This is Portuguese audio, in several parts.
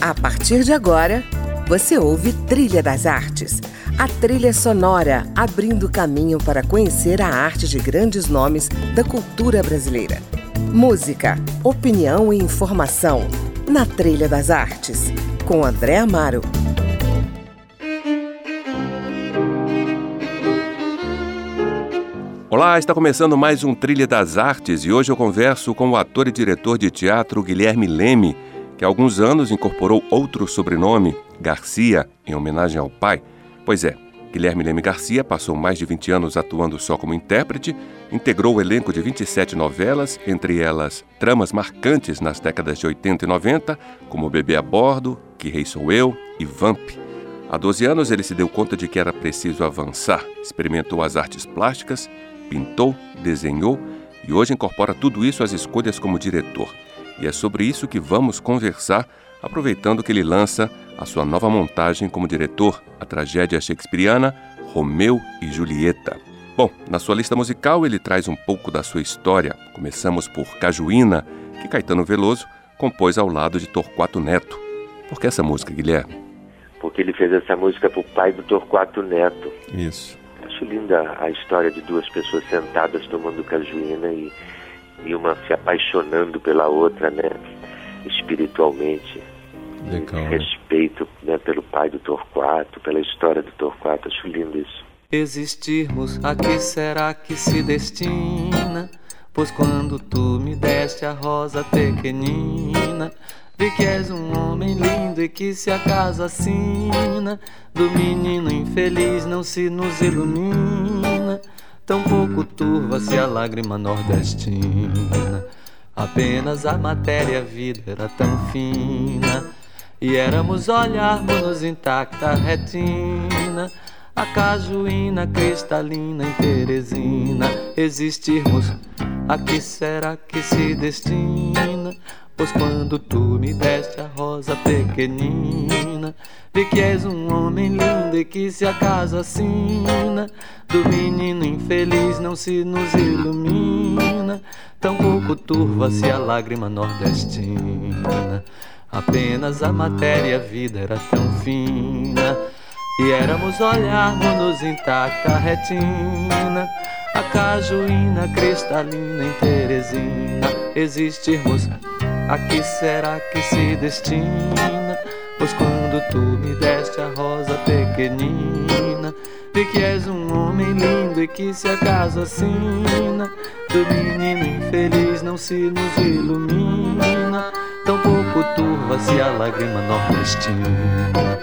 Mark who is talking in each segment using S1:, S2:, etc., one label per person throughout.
S1: A partir de agora, você ouve Trilha das Artes, a trilha sonora abrindo caminho para conhecer a arte de grandes nomes da cultura brasileira. Música, opinião e informação na Trilha das Artes, com André Amaro.
S2: Olá, está começando mais um Trilha das Artes e hoje eu converso com o ator e diretor de teatro Guilherme Leme que há alguns anos incorporou outro sobrenome, Garcia, em homenagem ao pai. Pois é, Guilherme Leme Garcia passou mais de 20 anos atuando só como intérprete, integrou o elenco de 27 novelas, entre elas tramas marcantes nas décadas de 80 e 90, como Bebê a Bordo, Que Rei Sou Eu e Vamp. Há 12 anos ele se deu conta de que era preciso avançar, experimentou as artes plásticas, pintou, desenhou e hoje incorpora tudo isso às escolhas como diretor. E é sobre isso que vamos conversar, aproveitando que ele lança a sua nova montagem como diretor, a tragédia shakespeariana Romeu e Julieta. Bom, na sua lista musical ele traz um pouco da sua história. Começamos por Cajuína, que Caetano Veloso compôs ao lado de Torquato Neto. Por que essa música, Guilherme?
S3: Porque ele fez essa música para o pai do Torquato Neto.
S2: Isso.
S3: Acho linda a história de duas pessoas sentadas tomando cajuína e e uma se apaixonando pela outra, né? Espiritualmente.
S2: Legal. Né?
S3: Respeito né, pelo pai do Torquato, pela história do Torquato. Acho lindo isso.
S4: Existirmos, a que será que se destina? Pois quando tu me deste a rosa pequenina, vi que és um homem lindo e que se acaso assina, do menino infeliz não se nos ilumina. Tão pouco turva-se a lágrima nordestina. Apenas a matéria vida era tão fina. E éramos olharmos-nos intacta retina. A cajuína cristalina em Teresina. Existirmos, a que será que se destina? Pois quando tu me deste a rosa pequenina, vi que és um homem lindo e que se acaso assina, do menino infeliz não se nos ilumina, tão pouco turva-se a lágrima nordestina. Apenas a matéria a vida era tão fina, e éramos olharmos-nos intacta retina a cajuína cristalina em Teresina existirmos a que será que se destina? Pois quando tu me deste a rosa pequenina, vi que és um homem lindo e que se acaso assina, do menino infeliz não se nos ilumina, tão pouco turva-se a lágrima nordestina.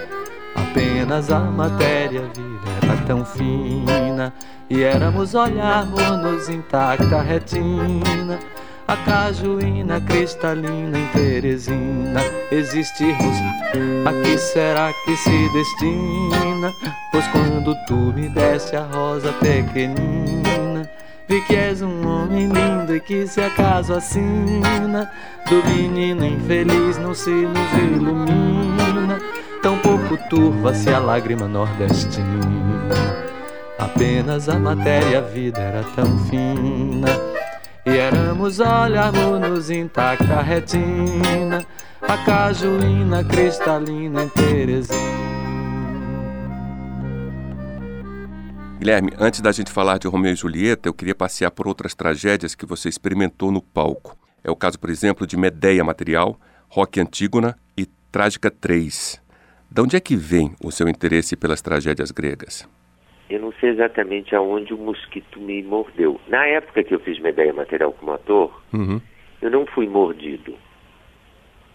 S4: Apenas a matéria vida era tão fina, e éramos olharmos-nos intacta retina. A cajuína cristalina em Teresina. Existirmos, a que será que se destina? Pois quando tu me deste a rosa pequenina, vi que és um homem lindo e que se acaso assina, do menino infeliz não se nos ilumina, tão pouco turva-se a lágrima nordestina. Apenas a matéria a vida era tão fina e éramos olharmos-nos intacta retina A cajuína cristalina em Teresina
S2: Guilherme, antes da gente falar de Romeu e Julieta, eu queria passear por outras tragédias que você experimentou no palco. É o caso, por exemplo, de Medeia Material, Rock Antígona e Trágica 3. De onde é que vem o seu interesse pelas tragédias gregas?
S3: eu não sei exatamente aonde o mosquito me mordeu. Na época que eu fiz minha ideia material como ator,
S2: uhum.
S3: eu não fui mordido.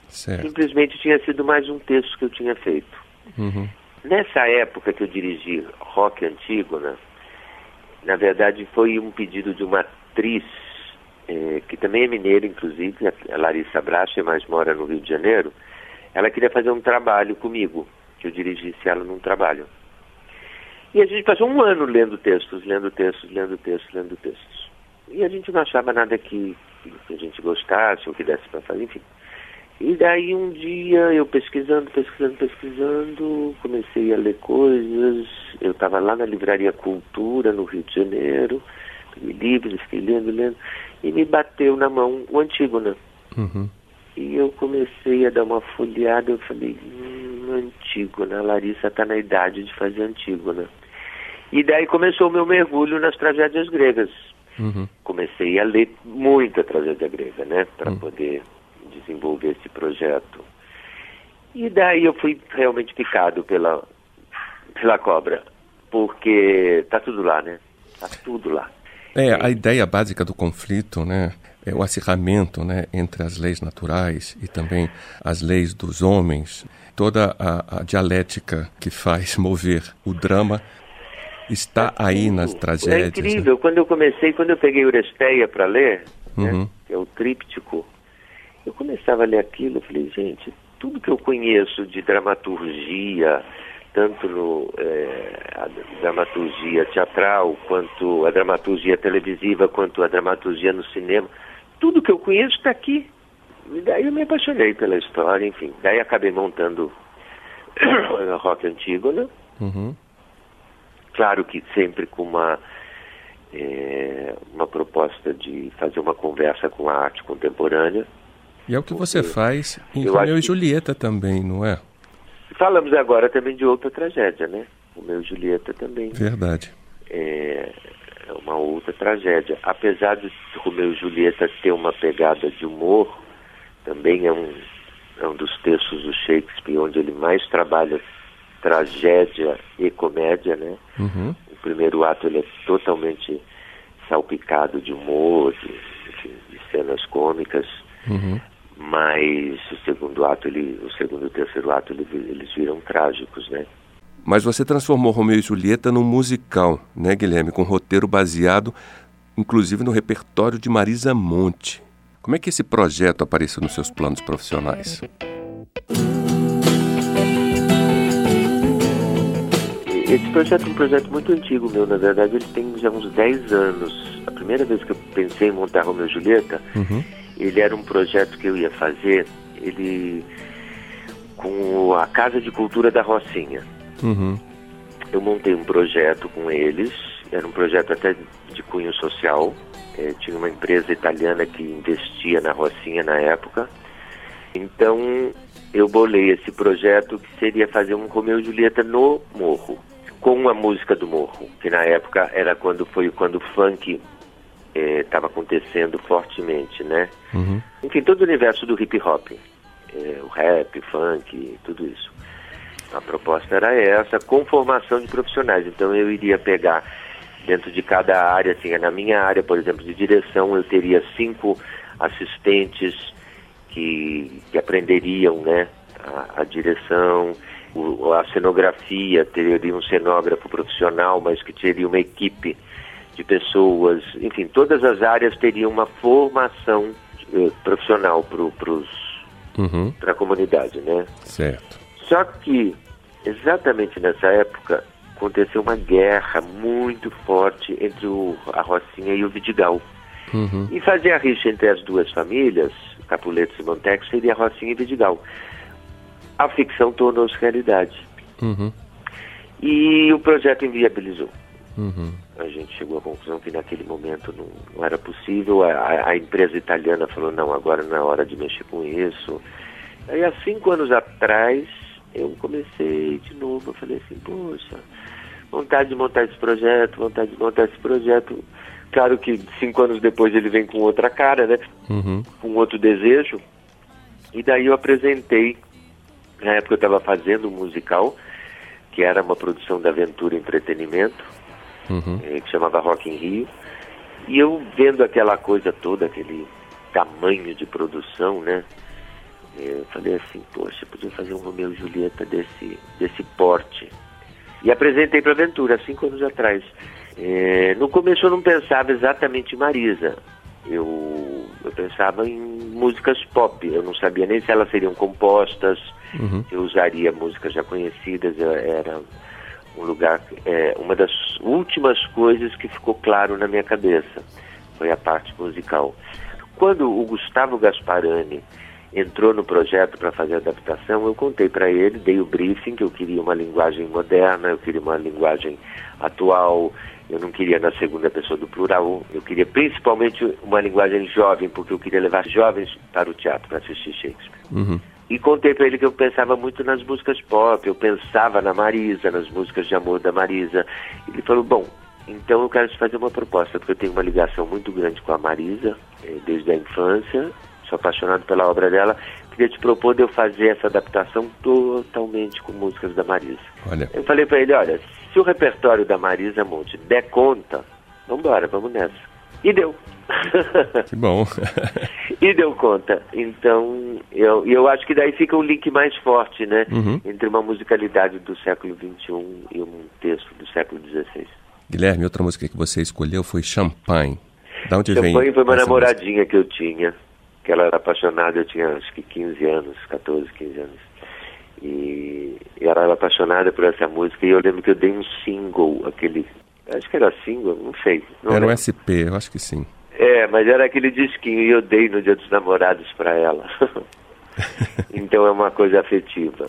S2: Certo.
S3: Simplesmente tinha sido mais um texto que eu tinha feito.
S2: Uhum.
S3: Nessa época que eu dirigi Rock Antígona, na verdade foi um pedido de uma atriz, eh, que também é mineira, inclusive, a Larissa Bracha, mas mora no Rio de Janeiro. Ela queria fazer um trabalho comigo, que eu dirigisse ela num trabalho. E a gente passou um ano lendo textos, lendo textos, lendo textos, lendo textos. E a gente não achava nada que, que a gente gostasse ou que desse para fazer, enfim. E daí um dia eu pesquisando, pesquisando, pesquisando, comecei a ler coisas. Eu estava lá na Livraria Cultura, no Rio de Janeiro, peguei livros, fiquei lendo, lendo, e me bateu na mão o Antígona.
S2: Uhum.
S3: E eu comecei a dar uma folheada, eu falei, hum, antigo, né? A Larissa está na idade de fazer antigo, né? E daí começou o meu mergulho nas tragédias gregas. Uhum. Comecei a ler muita tragédia grega, né? Para uhum. poder desenvolver esse projeto. E daí eu fui realmente picado pela, pela cobra, porque tá tudo lá, né? Tá tudo lá.
S2: É, a ideia básica do conflito, né, é o acirramento, né, entre as leis naturais e também as leis dos homens. Toda a, a dialética que faz mover o drama está é aí nas tragédias.
S3: É incrível. Né? Quando eu comecei, quando eu peguei Euresteia para ler, né, uhum. né, que é o tríptico, começava a ler aquilo, eu falei, gente, tudo que eu conheço de dramaturgia, tanto no, é, a dramaturgia teatral, quanto a dramaturgia televisiva, quanto a dramaturgia no cinema, tudo que eu conheço está aqui. E daí eu me apaixonei pela história, enfim. Daí acabei montando rock antigo, né? Uhum. Claro que sempre com uma, é, uma proposta de fazer uma conversa com a arte contemporânea.
S2: E é o que você faz em Romeu e Julieta também, não é?
S3: Falamos agora também de outra tragédia, né? Romeu e Julieta também.
S2: Verdade.
S3: É, é uma outra tragédia. Apesar de Romeu e Julieta ter uma pegada de humor, também é um, é um dos textos do Shakespeare onde ele mais trabalha tragédia e comédia, né? Uhum. O primeiro ato ele é totalmente salpicado de humor, de, de cenas cômicas. Uhum mas o segundo ato, ele, o segundo e o terceiro ato, ele, eles viram trágicos, né?
S2: Mas você transformou Romeu e Julieta num musical, né, Guilherme, com roteiro baseado, inclusive no repertório de Marisa Monte. Como é que esse projeto apareceu nos seus planos profissionais?
S3: Esse projeto é um projeto muito antigo meu, na verdade ele tem já uns 10 anos. A primeira vez que eu pensei em montar Romeu e Julieta, uhum ele era um projeto que eu ia fazer, ele com a Casa de Cultura da Rocinha. Uhum. Eu montei um projeto com eles, era um projeto até de cunho social. É, tinha uma empresa italiana que investia na Rocinha na época. Então eu bolei esse projeto que seria fazer um Romeu e Julieta no morro, com a música do morro, que na época era quando foi quando o funk estava é, acontecendo fortemente, né? Uhum. Enfim, todo o universo do hip hop, é, o rap, o funk, tudo isso. A proposta era essa, com formação de profissionais. Então eu iria pegar dentro de cada área, assim, na minha área, por exemplo, de direção, eu teria cinco assistentes que, que aprenderiam, né, a, a direção, o, a cenografia, teria um cenógrafo profissional, mas que teria uma equipe de pessoas, enfim, todas as áreas teriam uma formação eh, profissional para uhum. a comunidade, né?
S2: Certo.
S3: Só que, exatamente nessa época, aconteceu uma guerra muito forte entre o, a Rocinha e o Vidigal. Uhum. E fazer a rixa entre as duas famílias, Capuletos e Montex, seria Rocinha e Vidigal. A ficção tornou-se realidade. Uhum. E o projeto inviabilizou. Uhum. A gente chegou à conclusão que naquele momento não, não era possível. A, a, empresa italiana falou, não, agora não é hora de mexer com isso. Aí há cinco anos atrás eu comecei de novo, eu falei assim, poxa, vontade de montar esse projeto, vontade de montar esse projeto. Claro que cinco anos depois ele vem com outra cara, né? Uhum. Com outro desejo. E daí eu apresentei, na época eu estava fazendo um musical, que era uma produção da Aventura Entretenimento, uhum. é, que chamava Rock in Rio. E eu vendo aquela coisa toda, aquele tamanho de produção, né? É, eu falei assim, poxa, podia fazer um Romeu e Julieta desse, desse porte. E apresentei para a Aventura, cinco anos atrás. É, no começo eu não pensava exatamente em Marisa. Eu, eu pensava em músicas pop. Eu não sabia nem se elas seriam compostas, uhum. eu usaria músicas já conhecidas. Era um lugar, é, uma das últimas coisas que ficou claro na minha cabeça foi a parte musical. Quando o Gustavo Gasparani entrou no projeto para fazer a adaptação, eu contei para ele, dei o briefing que eu queria uma linguagem moderna, eu queria uma linguagem atual, Eu não queria na segunda pessoa do plural, eu queria principalmente uma linguagem jovem, porque eu queria levar jovens para o teatro para assistir Shakespeare.
S2: Uhum.
S3: E contei para ele que eu pensava muito nas músicas pop, eu pensava na Marisa, nas músicas de amor da Marisa. Ele falou: Bom, então eu quero te fazer uma proposta, porque eu tenho uma ligação muito grande com a Marisa, eh, desde a infância, sou apaixonado pela obra dela. Queria te propor de eu fazer essa adaptação totalmente com músicas da Marisa.
S2: Olha.
S3: Eu falei para ele: Olha, se o repertório da Marisa Monte der conta, vamos embora, vamos nessa. E deu.
S2: Que bom.
S3: e deu conta. Então, eu, eu acho que daí fica um link mais forte, né?
S2: Uhum.
S3: Entre uma musicalidade do século XXI e um texto do século XVI.
S2: Guilherme, outra música que você escolheu foi Champagne. Da onde
S3: Champagne
S2: vem
S3: foi uma namoradinha que eu tinha, que ela era apaixonada, eu tinha acho que 15 anos, 14, 15 anos. E, e ela era apaixonada por essa música e eu lembro que eu dei um single, aquele, acho que era single, não sei. Não?
S2: Era um
S3: lembro.
S2: SP, eu acho que sim.
S3: É, mas era aquele disquinho e eu dei no Dia dos Namorados para ela. então é uma coisa afetiva.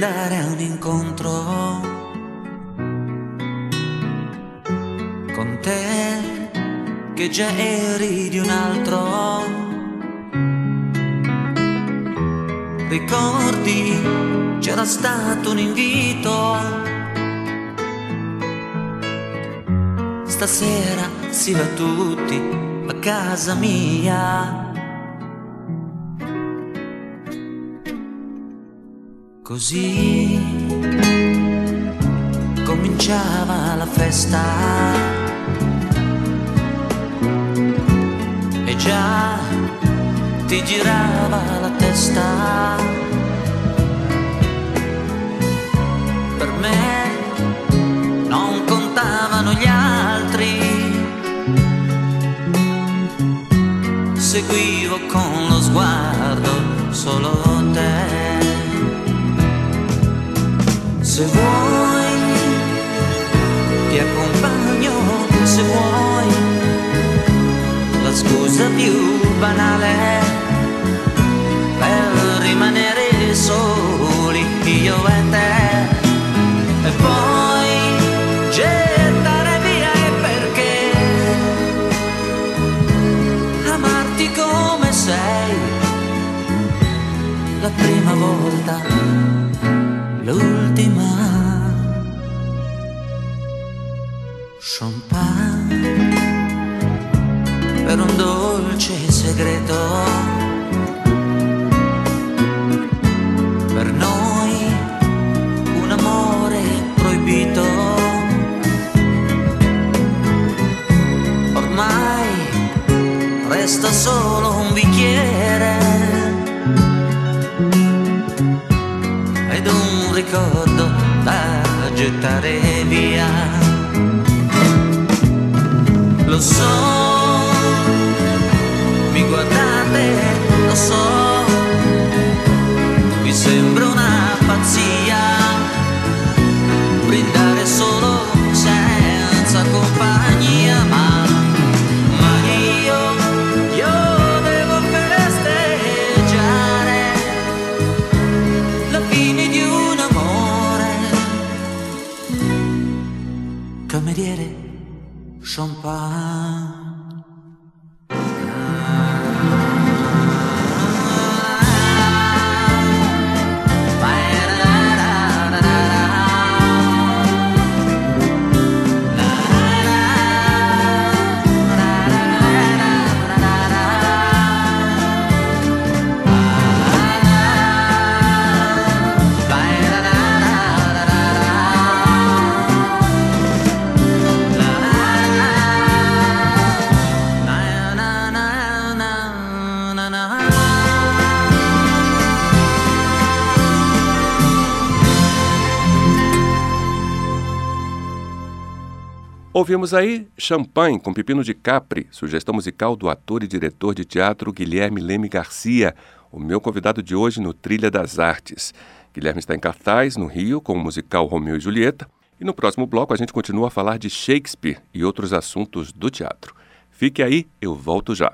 S5: Brindare a un incontro con te che già eri di un altro. Ricordi c'era stato un invito. Stasera si va tutti a casa mia. Così. Cominciava la festa. E già ti girava la testa. Per me non contavano gli altri, seguivo con lo sguardo solo Se vuoi ti accompagno, se vuoi. La scusa più banale per rimanere soli io e te see
S2: Ouvimos aí Champagne com Pepino de Capri, sugestão musical do ator e diretor de teatro Guilherme Leme Garcia, o meu convidado de hoje no Trilha das Artes. Guilherme está em cartaz, no Rio, com o musical Romeu e Julieta. E no próximo bloco a gente continua a falar de Shakespeare e outros assuntos do teatro. Fique aí, eu volto já.